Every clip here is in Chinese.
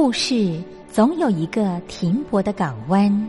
故事总有一个停泊的港湾。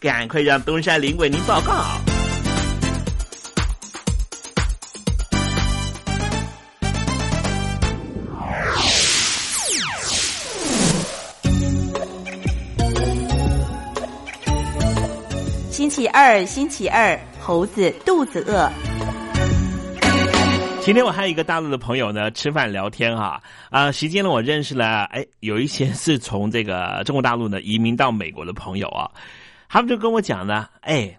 赶快让东山林为您报告。星期二，星期二，猴子肚子饿。今天我还有一个大陆的朋友呢，吃饭聊天哈啊，时间呢我认识了，哎，有一些是从这个中国大陆呢移民到美国的朋友啊，他们就跟我讲呢，哎，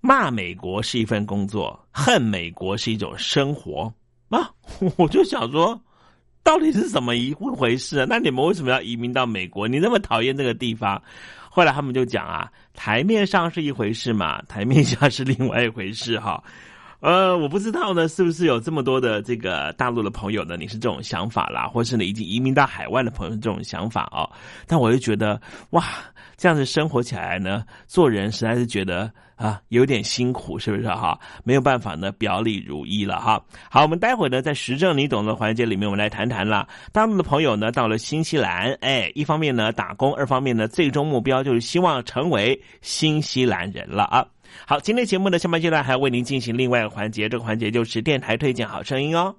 骂美国是一份工作，恨美国是一种生活啊，我就想说，到底是怎么一回事啊？那你们为什么要移民到美国？你那么讨厌这个地方？后来他们就讲啊，台面上是一回事嘛，台面下是另外一回事哈。呃，我不知道呢，是不是有这么多的这个大陆的朋友呢？你是这种想法啦，或是你已经移民到海外的朋友这种想法哦？但我就觉得，哇，这样子生活起来呢，做人实在是觉得啊，有点辛苦，是不是哈？没有办法呢，表里如一了哈。好，我们待会儿呢，在时政你懂的环节里面，我们来谈谈了。大陆的朋友呢，到了新西兰，哎，一方面呢打工，二方面呢，最终目标就是希望成为新西兰人了啊。好，今天节目的下半阶段还要为您进行另外一个环节，这个环节就是电台推荐好声音哦。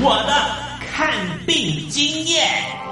我的看病经验。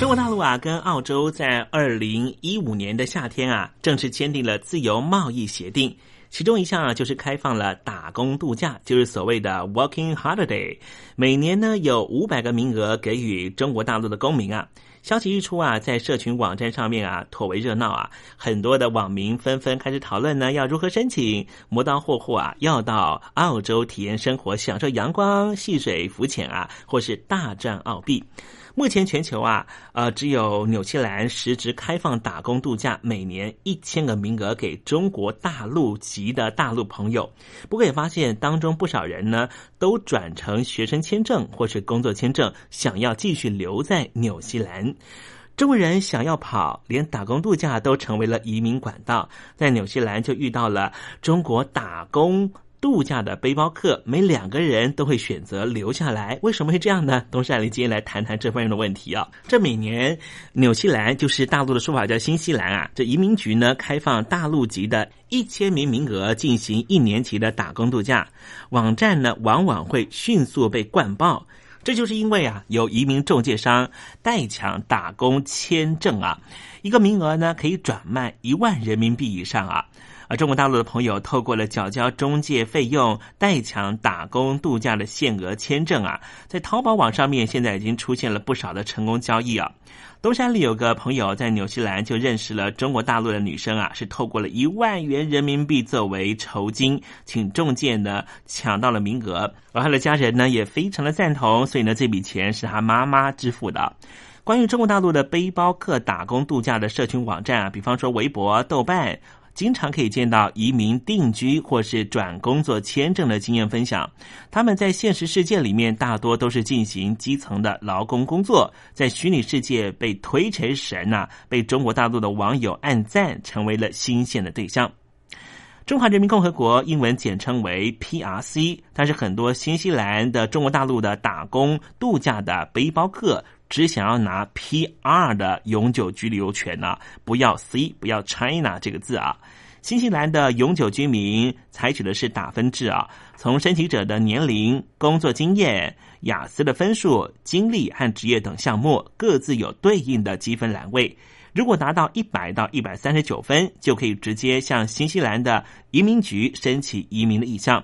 中国大陆。啊跟澳洲在二零一五年的夏天啊，正式签订了自由贸易协定。其中一项啊，就是开放了打工度假，就是所谓的 Working Holiday。每年呢，有五百个名额给予中国大陆的公民啊。消息一出啊，在社群网站上面啊，颇为热闹啊。很多的网民纷纷开始讨论呢，要如何申请，磨刀霍霍啊，要到澳洲体验生活，享受阳光、戏水、浮潜啊，或是大赚澳币。目前全球啊，呃，只有纽西兰实质开放打工度假，每年一千个名额给中国大陆籍的大陆朋友。不过也发现当中不少人呢，都转成学生签证或是工作签证，想要继续留在纽西兰。中国人想要跑，连打工度假都成为了移民管道。在纽西兰就遇到了中国打工。度假的背包客，每两个人都会选择留下来，为什么会这样呢？东山里今天来谈谈这方面的问题啊。这每年纽西兰就是大陆的说法叫新西兰啊，这移民局呢开放大陆籍的一千名名额进行一年期的打工度假，网站呢往往会迅速被灌爆，这就是因为啊有移民中介商代抢打工签证啊，一个名额呢可以转卖一万人民币以上啊。而中国大陆的朋友透过了缴交中介费用代抢打工度假的限额签证啊，在淘宝网上面现在已经出现了不少的成功交易啊。东山里有个朋友在纽西兰就认识了中国大陆的女生啊，是透过了一万元人民币作为酬金，请中介呢抢到了名额，而他的家人呢也非常的赞同，所以呢这笔钱是他妈妈支付的。关于中国大陆的背包客打工度假的社群网站啊，比方说微博、豆瓣。经常可以见到移民定居或是转工作签证的经验分享。他们在现实世界里面大多都是进行基层的劳工工作，在虚拟世界被推成神呐，被中国大陆的网友暗赞，成为了新鲜的对象。中华人民共和国英文简称为 PRC，但是很多新西兰的中国大陆的打工度假的背包客。只想要拿 PR 的永久居留权呢，不要 C，不要 China 这个字啊。新西兰的永久居民采取的是打分制啊，从申请者的年龄、工作经验、雅思的分数、经历和职业等项目各自有对应的积分栏位。如果达到一百到一百三十九分，就可以直接向新西兰的移民局申请移民的意向。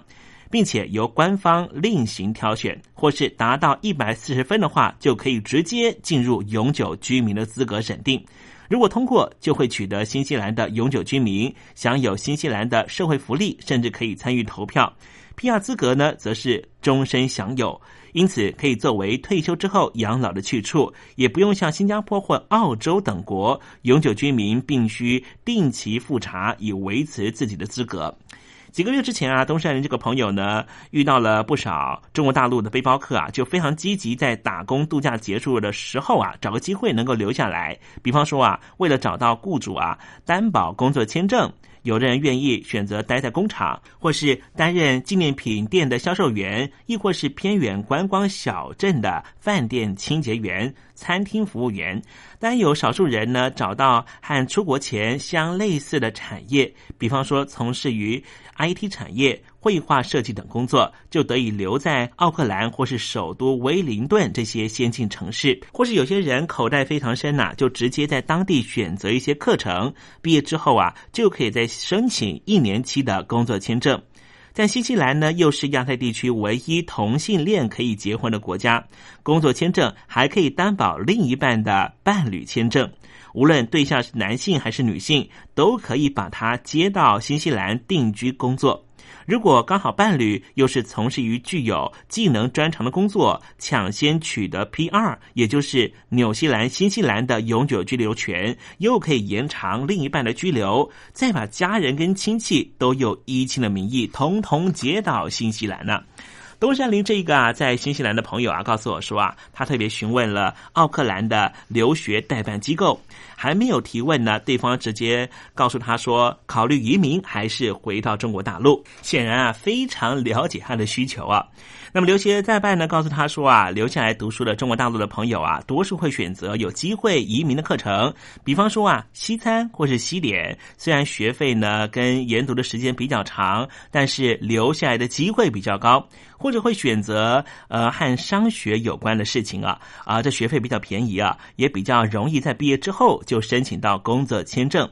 并且由官方另行挑选，或是达到一百四十分的话，就可以直接进入永久居民的资格审定。如果通过，就会取得新西兰的永久居民，享有新西兰的社会福利，甚至可以参与投票。P.R. 资格呢，则是终身享有，因此可以作为退休之后养老的去处，也不用像新加坡或澳洲等国永久居民必须定期复查以维持自己的资格。几个月之前啊，东山人这个朋友呢，遇到了不少中国大陆的背包客啊，就非常积极，在打工度假结束的时候啊，找个机会能够留下来。比方说啊，为了找到雇主啊，担保工作签证。有的人愿意选择待在工厂，或是担任纪念品店的销售员，亦或是偏远观光小镇的饭店清洁员、餐厅服务员。但有少数人呢，找到和出国前相类似的产业，比方说从事于 IT 产业。绘画设计等工作，就得以留在奥克兰或是首都威灵顿这些先进城市，或是有些人口袋非常深呐，就直接在当地选择一些课程，毕业之后啊，就可以再申请一年期的工作签证。在新西兰呢，又是亚太地区唯一同性恋可以结婚的国家，工作签证还可以担保另一半的伴侣签证，无论对象是男性还是女性，都可以把他接到新西兰定居工作。如果刚好伴侣又是从事于具有技能专长的工作，抢先取得 P 二，也就是纽西兰、新西兰的永久居留权，又可以延长另一半的居留，再把家人跟亲戚都有依亲的名义，统统接到新西兰呢。东山林这一个啊，在新西兰的朋友啊，告诉我说啊，他特别询问了奥克兰的留学代办机构。还没有提问呢，对方直接告诉他说，考虑移民还是回到中国大陆。显然啊，非常了解他的需求啊。那么留学代办呢，告诉他说啊，留下来读书的中国大陆的朋友啊，多数会选择有机会移民的课程，比方说啊，西餐或是西点。虽然学费呢跟研读的时间比较长，但是留下来的机会比较高。或者会选择呃和商学有关的事情啊啊，这学费比较便宜啊，也比较容易在毕业之后就就申请到工作签证。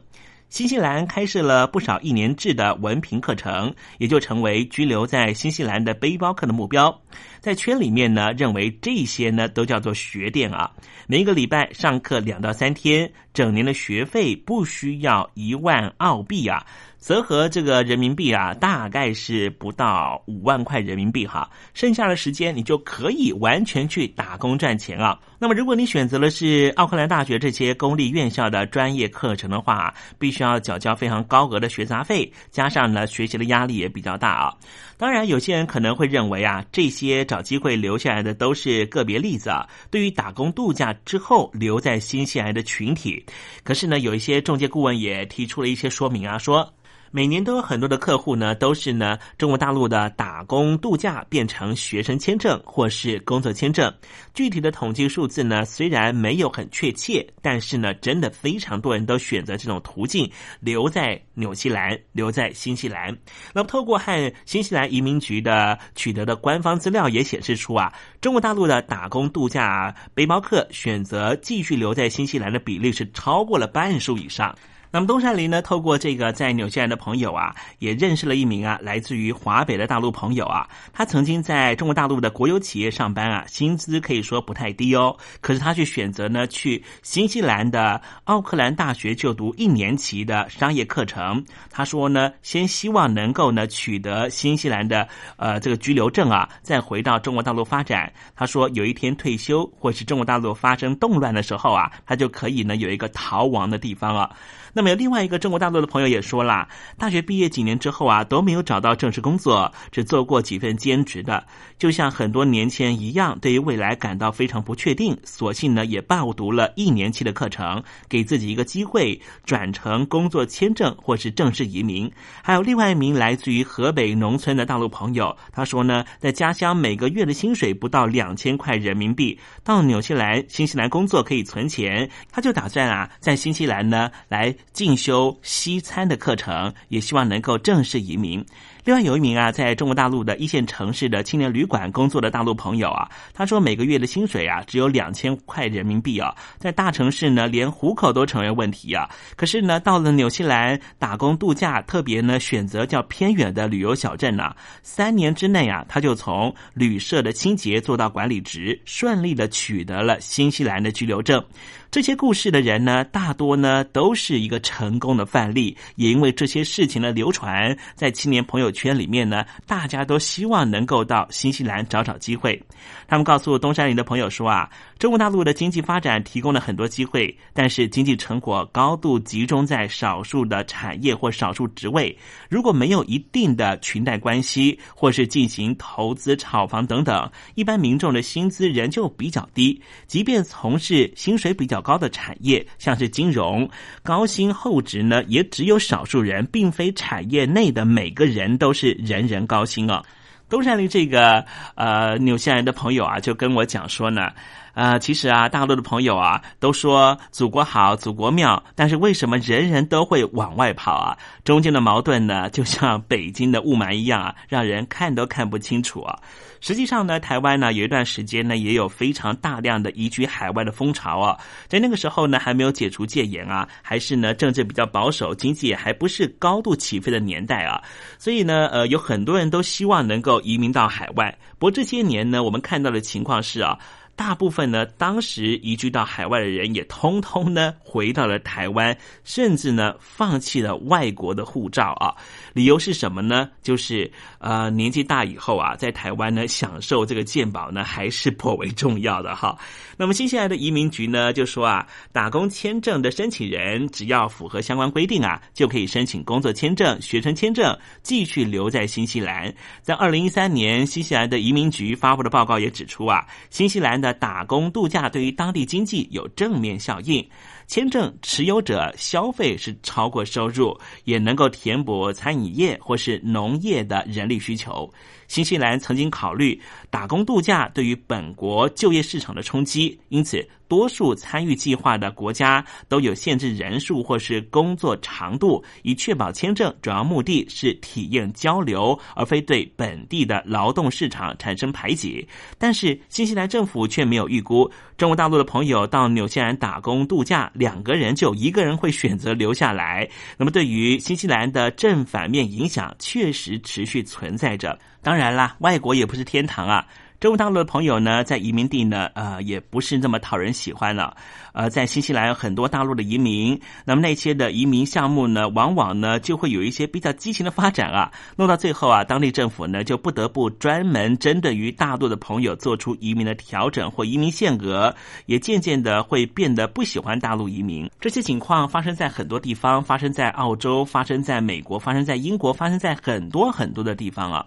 新西兰开设了不少一年制的文凭课程，也就成为居留在新西兰的背包客的目标。在圈里面呢，认为这些呢都叫做学店啊。每一个礼拜上课两到三天，整年的学费不需要一万澳币啊。折合这个人民币啊，大概是不到五万块人民币哈。剩下的时间你就可以完全去打工赚钱啊。那么如果你选择的是奥克兰大学这些公立院校的专业课程的话，必须要缴交非常高额的学杂费，加上呢学习的压力也比较大啊。当然，有些人可能会认为啊，这些找机会留下来的都是个别例子啊。对于打工度假之后留在新西兰的群体，可是呢，有一些中介顾问也提出了一些说明啊，说。每年都有很多的客户呢，都是呢中国大陆的打工度假变成学生签证或是工作签证。具体的统计数字呢，虽然没有很确切，但是呢，真的非常多人都选择这种途径留在纽西兰，留在新西兰。那么，透过和新西兰移民局的取得的官方资料也显示出啊，中国大陆的打工度假背包客选择继续留在新西兰的比例是超过了半数以上。那么东山林呢？透过这个在纽西兰的朋友啊，也认识了一名啊来自于华北的大陆朋友啊。他曾经在中国大陆的国有企业上班啊，薪资可以说不太低哦。可是他却选择呢去新西兰的奥克兰大学就读一年期的商业课程。他说呢，先希望能够呢取得新西兰的呃这个居留证啊，再回到中国大陆发展。他说有一天退休或是中国大陆发生动乱的时候啊，他就可以呢有一个逃亡的地方啊。那么有另外一个中国大陆的朋友也说了，大学毕业几年之后啊，都没有找到正式工作，只做过几份兼职的，就像很多年前一样，对于未来感到非常不确定，索性呢也报读了一年期的课程，给自己一个机会转成工作签证或是正式移民。还有另外一名来自于河北农村的大陆朋友，他说呢，在家乡每个月的薪水不到两千块人民币，到纽西兰、新西兰工作可以存钱，他就打算啊，在新西兰呢来。进修西餐的课程，也希望能够正式移民。另外有一名啊，在中国大陆的一线城市的青年旅馆工作的大陆朋友啊，他说每个月的薪水啊只有两千块人民币啊，在大城市呢连糊口都成为问题啊。可是呢，到了纽西兰打工度假，特别呢选择较偏远的旅游小镇呢，三年之内啊，他就从旅社的清洁做到管理职，顺利的取得了新西兰的居留证。这些故事的人呢，大多呢都是一个成功的范例，也因为这些事情的流传，在青年朋友圈里面呢，大家都希望能够到新西兰找找机会。他们告诉东山林的朋友说啊，中国大陆的经济发展提供了很多机会，但是经济成果高度集中在少数的产业或少数职位，如果没有一定的裙带关系，或是进行投资炒房等等，一般民众的薪资仍旧比较低，即便从事薪水比较。高的产业，像是金融，高薪厚职呢，也只有少数人，并非产业内的每个人都是人人高薪啊。东山林这个呃纽西兰的朋友啊，就跟我讲说呢。啊，其实啊，大陆的朋友啊都说祖国好，祖国妙，但是为什么人人都会往外跑啊？中间的矛盾呢，就像北京的雾霾一样啊，让人看都看不清楚啊。实际上呢，台湾呢有一段时间呢，也有非常大量的移居海外的风潮啊。在那个时候呢，还没有解除戒严啊，还是呢政治比较保守，经济也还不是高度起飞的年代啊。所以呢，呃，有很多人都希望能够移民到海外。不过这些年呢，我们看到的情况是啊。大部分呢，当时移居到海外的人也通通呢回到了台湾，甚至呢放弃了外国的护照啊。理由是什么呢？就是呃年纪大以后啊，在台湾呢享受这个健保呢还是颇为重要的哈。那么新西兰的移民局呢就说啊，打工签证的申请人只要符合相关规定啊，就可以申请工作签证、学生签证，继续留在新西兰。在二零一三年，新西兰的移民局发布的报告也指出啊，新西兰的打工度假对于当地经济有正面效应。签证持有者消费是超过收入，也能够填补餐饮业或是农业的人力需求。新西兰曾经考虑打工度假对于本国就业市场的冲击，因此多数参与计划的国家都有限制人数或是工作长度，以确保签证主要目的是体验交流，而非对本地的劳动市场产生排挤。但是新西兰政府却没有预估，中国大陆的朋友到纽西兰打工度假，两个人就一个人会选择留下来。那么对于新西兰的正反面影响，确实持续存在着。当当然啦，外国也不是天堂啊。中国大陆的朋友呢，在移民地呢，呃，也不是那么讨人喜欢了。呃，在新西兰有很多大陆的移民，那么那些的移民项目呢，往往呢就会有一些比较激情的发展啊，弄到最后啊，当地政府呢就不得不专门针对于大陆的朋友做出移民的调整或移民限额，也渐渐的会变得不喜欢大陆移民。这些情况发生在很多地方，发生在澳洲，发生在美国，发生在英国，发生在很多很多的地方啊。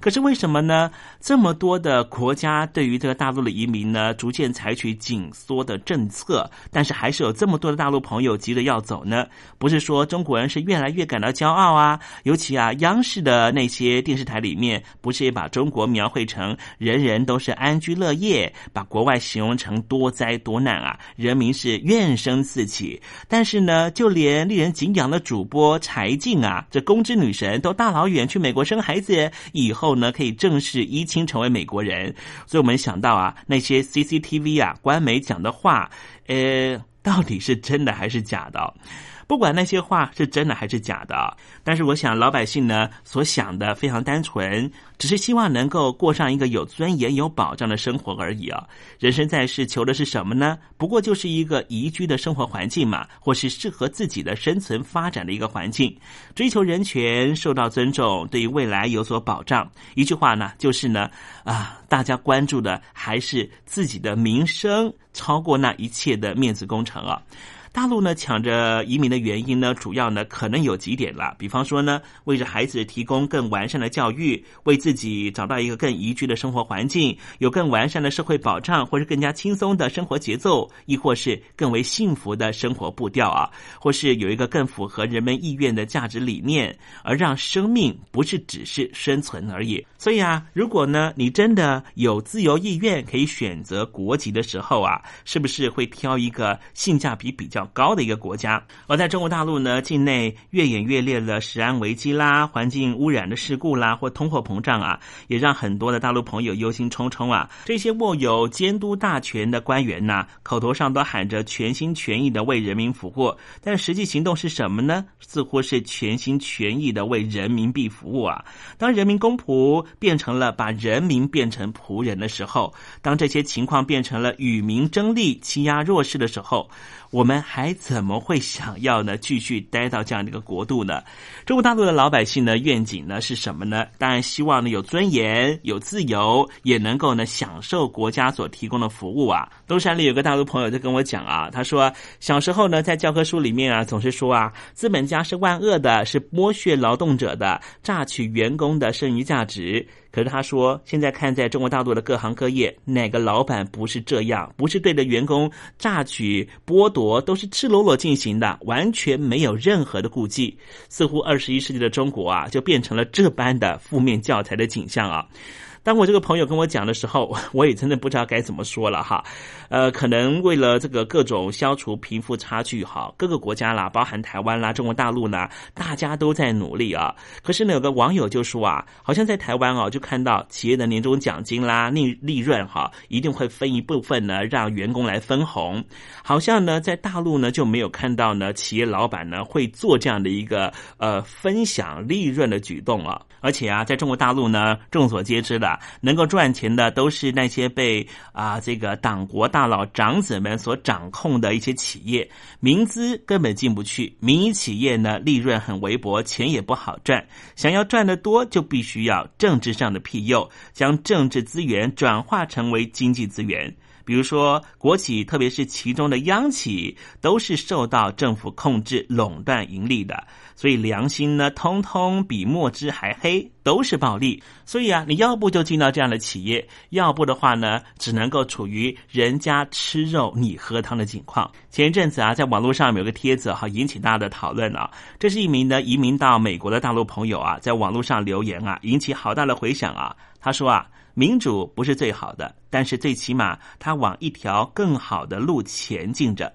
可是为什么呢？这么多的国家对于这个大陆的移民呢，逐渐采取紧缩的政策，但是还是有这么多的大陆朋友急着要走呢？不是说中国人是越来越感到骄傲啊？尤其啊，央视的那些电视台里面，不是也把中国描绘成人人都是安居乐业，把国外形容成多灾多难啊？人民是怨声四起。但是呢，就连令人敬仰的主播柴静啊，这公知女神都大老远去美国生孩子以后。后呢，可以正式依亲成为美国人，所以我们想到啊，那些 CCTV 啊，官媒讲的话，呃，到底是真的还是假的？不管那些话是真的还是假的，但是我想老百姓呢所想的非常单纯，只是希望能够过上一个有尊严、有保障的生活而已啊！人生在世求的是什么呢？不过就是一个宜居的生活环境嘛，或是适合自己的生存发展的一个环境，追求人权受到尊重，对于未来有所保障。一句话呢，就是呢，啊，大家关注的还是自己的民生，超过那一切的面子工程啊！大陆呢抢着移民的原因呢，主要呢可能有几点了。比方说呢，为着孩子提供更完善的教育，为自己找到一个更宜居的生活环境，有更完善的社会保障，或是更加轻松的生活节奏，亦或是更为幸福的生活步调啊，或是有一个更符合人们意愿的价值理念，而让生命不是只是生存而已。所以啊，如果呢你真的有自由意愿可以选择国籍的时候啊，是不是会挑一个性价比比较？高的一个国家，而在中国大陆呢，境内越演越烈的食安危机啦、环境污染的事故啦，或通货膨胀啊，也让很多的大陆朋友忧心忡忡啊。这些握有监督大权的官员呐，口头上都喊着全心全意的为人民服务，但实际行动是什么呢？似乎是全心全意的为人民币服务啊。当人民公仆变成了把人民变成仆人的时候，当这些情况变成了与民争利、欺压弱势的时候。我们还怎么会想要呢？继续待到这样的一个国度呢？中国大陆的老百姓呢，愿景呢是什么呢？当然希望呢有尊严、有自由，也能够呢享受国家所提供的服务啊。东山里有个大陆朋友就跟我讲啊，他说小时候呢在教科书里面啊总是说啊，资本家是万恶的，是剥削劳动者的，榨取员工的剩余价值。可是他说，现在看在中国大陆的各行各业，哪个老板不是这样？不是对着员工榨取、剥夺，都是赤裸裸进行的，完全没有任何的顾忌。似乎二十一世纪的中国啊，就变成了这般的负面教材的景象啊。当我这个朋友跟我讲的时候，我也真的不知道该怎么说了哈。呃，可能为了这个各种消除贫富差距哈，各个国家啦，包含台湾啦、中国大陆呢，大家都在努力啊。可是呢，有个网友就说啊，好像在台湾哦，就看到企业的年终奖金啦、利利润哈，一定会分一部分呢，让员工来分红。好像呢，在大陆呢就没有看到呢，企业老板呢会做这样的一个呃分享利润的举动啊。而且啊，在中国大陆呢，众所皆知的。能够赚钱的都是那些被啊这个党国大佬长子们所掌控的一些企业，民资根本进不去。民营企业呢，利润很微薄，钱也不好赚。想要赚得多，就必须要政治上的庇佑，将政治资源转化成为经济资源。比如说，国企，特别是其中的央企，都是受到政府控制、垄断盈利的，所以良心呢，通通比墨汁还黑。都是暴利。所以啊，你要不就进到这样的企业，要不的话呢，只能够处于人家吃肉你喝汤的境况。前一阵子啊，在网络上有个帖子哈，引起大家的讨论啊。这是一名呢移民到美国的大陆朋友啊，在网络上留言啊，引起好大的回响啊。他说啊，民主不是最好的，但是最起码他往一条更好的路前进着。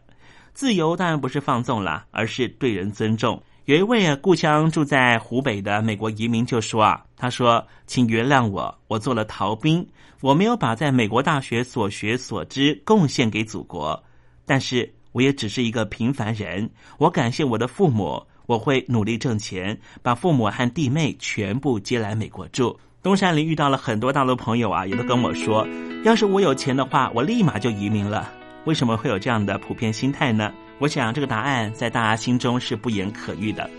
自由当然不是放纵了，而是对人尊重。有一位啊，故乡住在湖北的美国移民就说啊，他说：“请原谅我，我做了逃兵，我没有把在美国大学所学所知贡献给祖国，但是我也只是一个平凡人。我感谢我的父母，我会努力挣钱，把父母和弟妹全部接来美国住。”东山林遇到了很多大陆朋友啊，也都跟我说，要是我有钱的话，我立马就移民了。为什么会有这样的普遍心态呢？我想这个答案在大家心中是不言可喻的。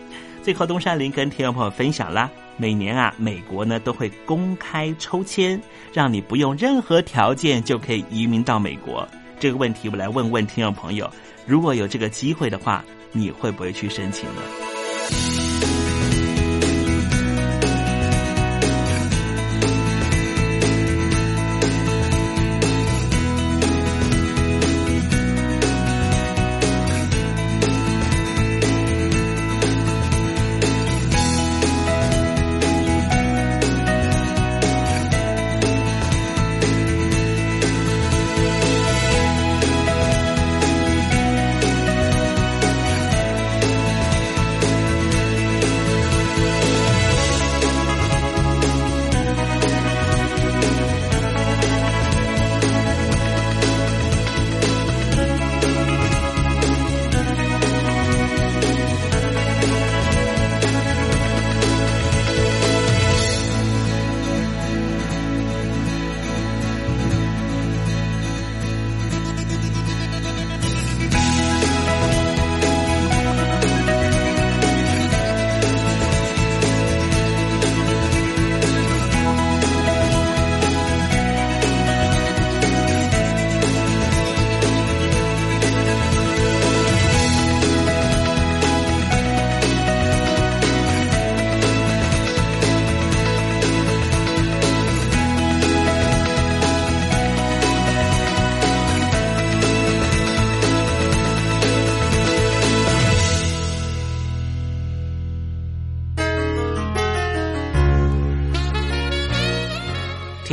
最后，东山林跟听众朋友分享啦，每年啊，美国呢都会公开抽签，让你不用任何条件就可以移民到美国。这个问题，我来问问听众朋友：如果有这个机会的话，你会不会去申请呢？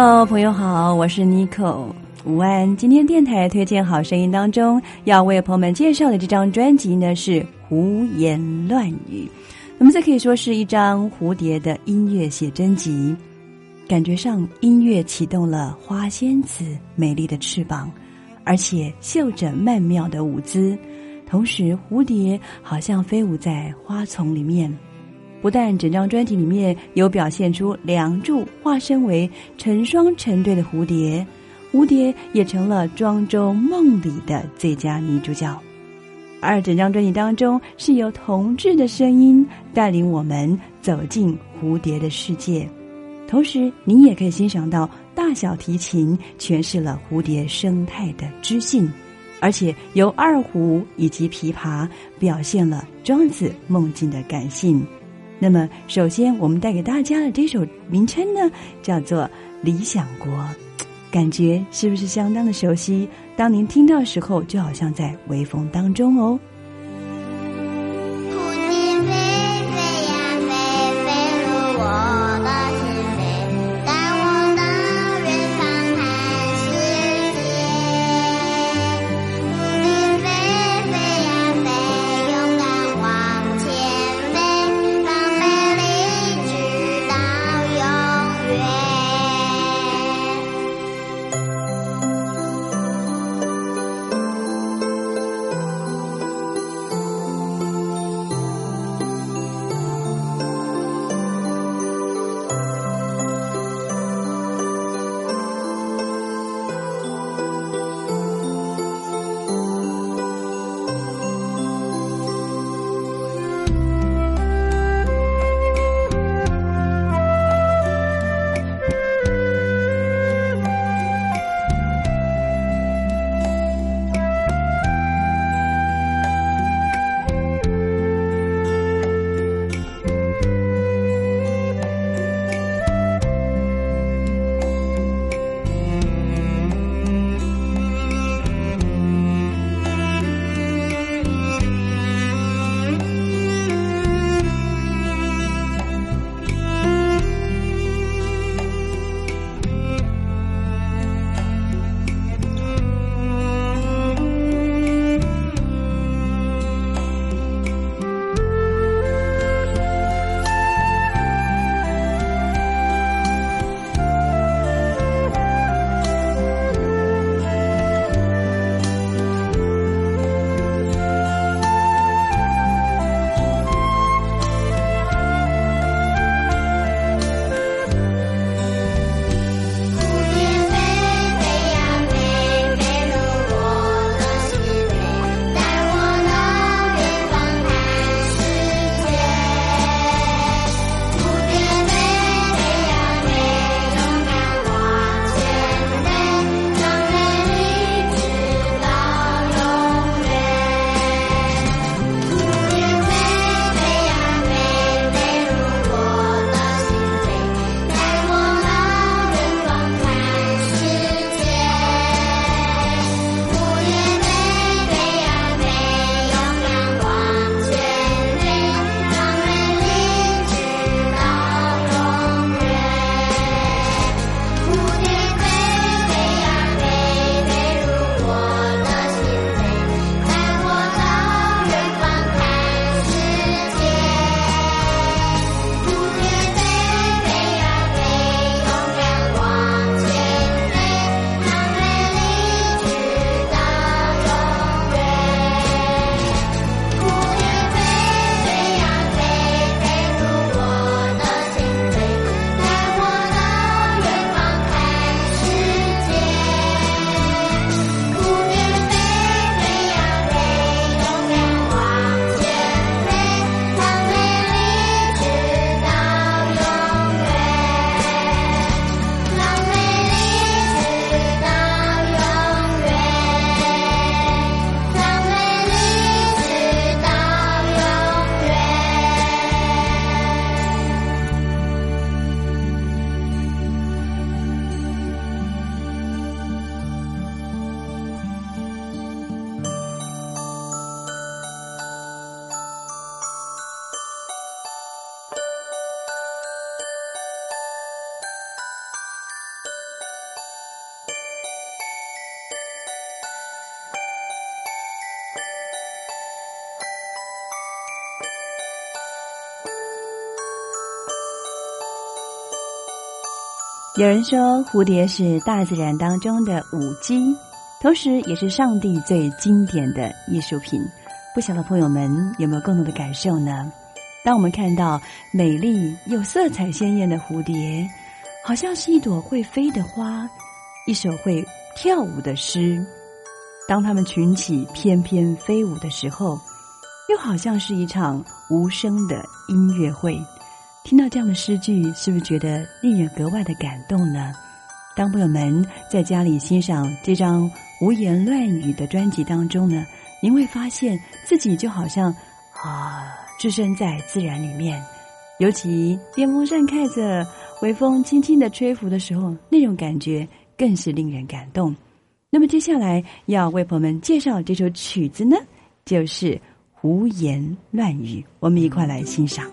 Hello，朋友好，我是 Nico。午安，今天电台推荐好声音当中要为朋友们介绍的这张专辑呢是《胡言乱语》，那么这可以说是一张蝴蝶的音乐写真集。感觉上音乐启动了花仙子美丽的翅膀，而且绣着曼妙的舞姿，同时蝴蝶好像飞舞在花丛里面。不但整张专辑里面有表现出梁祝化身为成双成对的蝴蝶，蝴蝶也成了庄周梦里的最佳女主角。而整张专辑当中是由同志的声音带领我们走进蝴蝶的世界，同时你也可以欣赏到大小提琴诠释了蝴蝶生态的知性，而且由二胡以及琵琶表现了庄子梦境的感性。那么，首先我们带给大家的这首名称呢，叫做《理想国》，感觉是不是相当的熟悉？当您听到的时候，就好像在微风当中哦。有人说，蝴蝶是大自然当中的舞姬，同时也是上帝最经典的艺术品。不晓得朋友们有没有更多的感受呢？当我们看到美丽又色彩鲜艳的蝴蝶，好像是一朵会飞的花，一首会跳舞的诗。当它们群起翩翩飞舞的时候，又好像是一场无声的音乐会。听到这样的诗句，是不是觉得令人格外的感动呢？当朋友们在家里欣赏这张胡言乱语的专辑当中呢，您会发现自己就好像啊，置身在自然里面。尤其电风扇开着，微风轻轻的吹拂的时候，那种感觉更是令人感动。那么接下来要为朋友们介绍这首曲子呢，就是《胡言乱语》，我们一块来欣赏。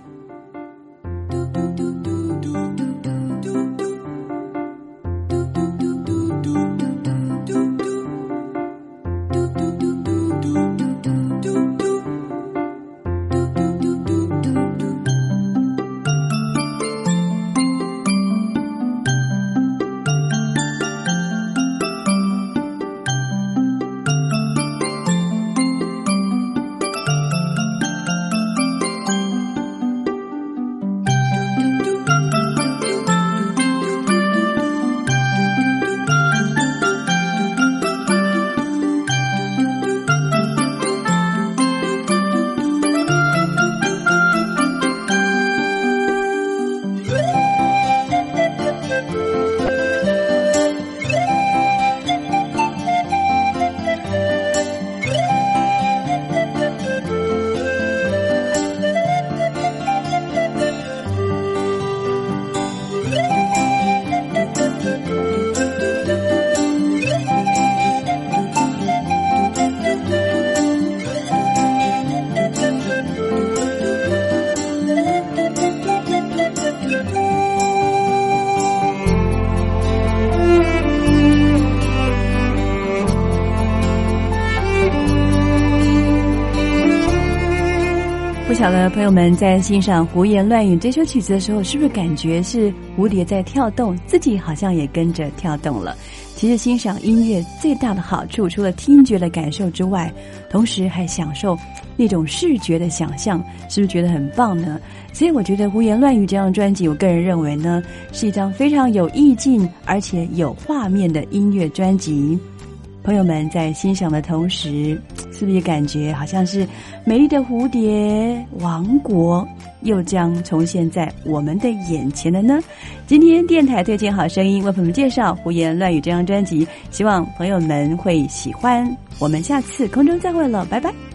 好了，朋友们在欣赏《胡言乱语》这首曲子的时候，是不是感觉是蝴蝶在跳动，自己好像也跟着跳动了？其实欣赏音乐最大的好处，除了听觉的感受之外，同时还享受那种视觉的想象，是不是觉得很棒呢？所以我觉得《胡言乱语》这张专辑，我个人认为呢，是一张非常有意境而且有画面的音乐专辑。朋友们在欣赏的同时，是不是感觉好像是美丽的蝴蝶王国又将重现在我们的眼前了呢？今天电台推荐好声音为朋友们介绍《胡言乱语》这张专辑，希望朋友们会喜欢。我们下次空中再会了，拜拜。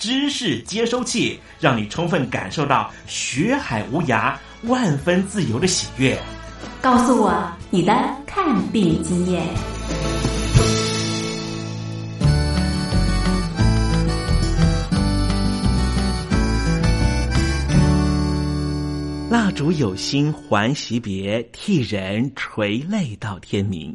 知识接收器，让你充分感受到学海无涯、万分自由的喜悦。告诉我你的看病经验。蜡烛有心还惜别，替人垂泪到天明。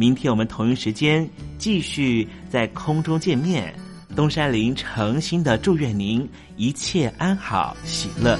明天我们同一时间继续在空中见面。东山林诚心的祝愿您一切安好，喜乐。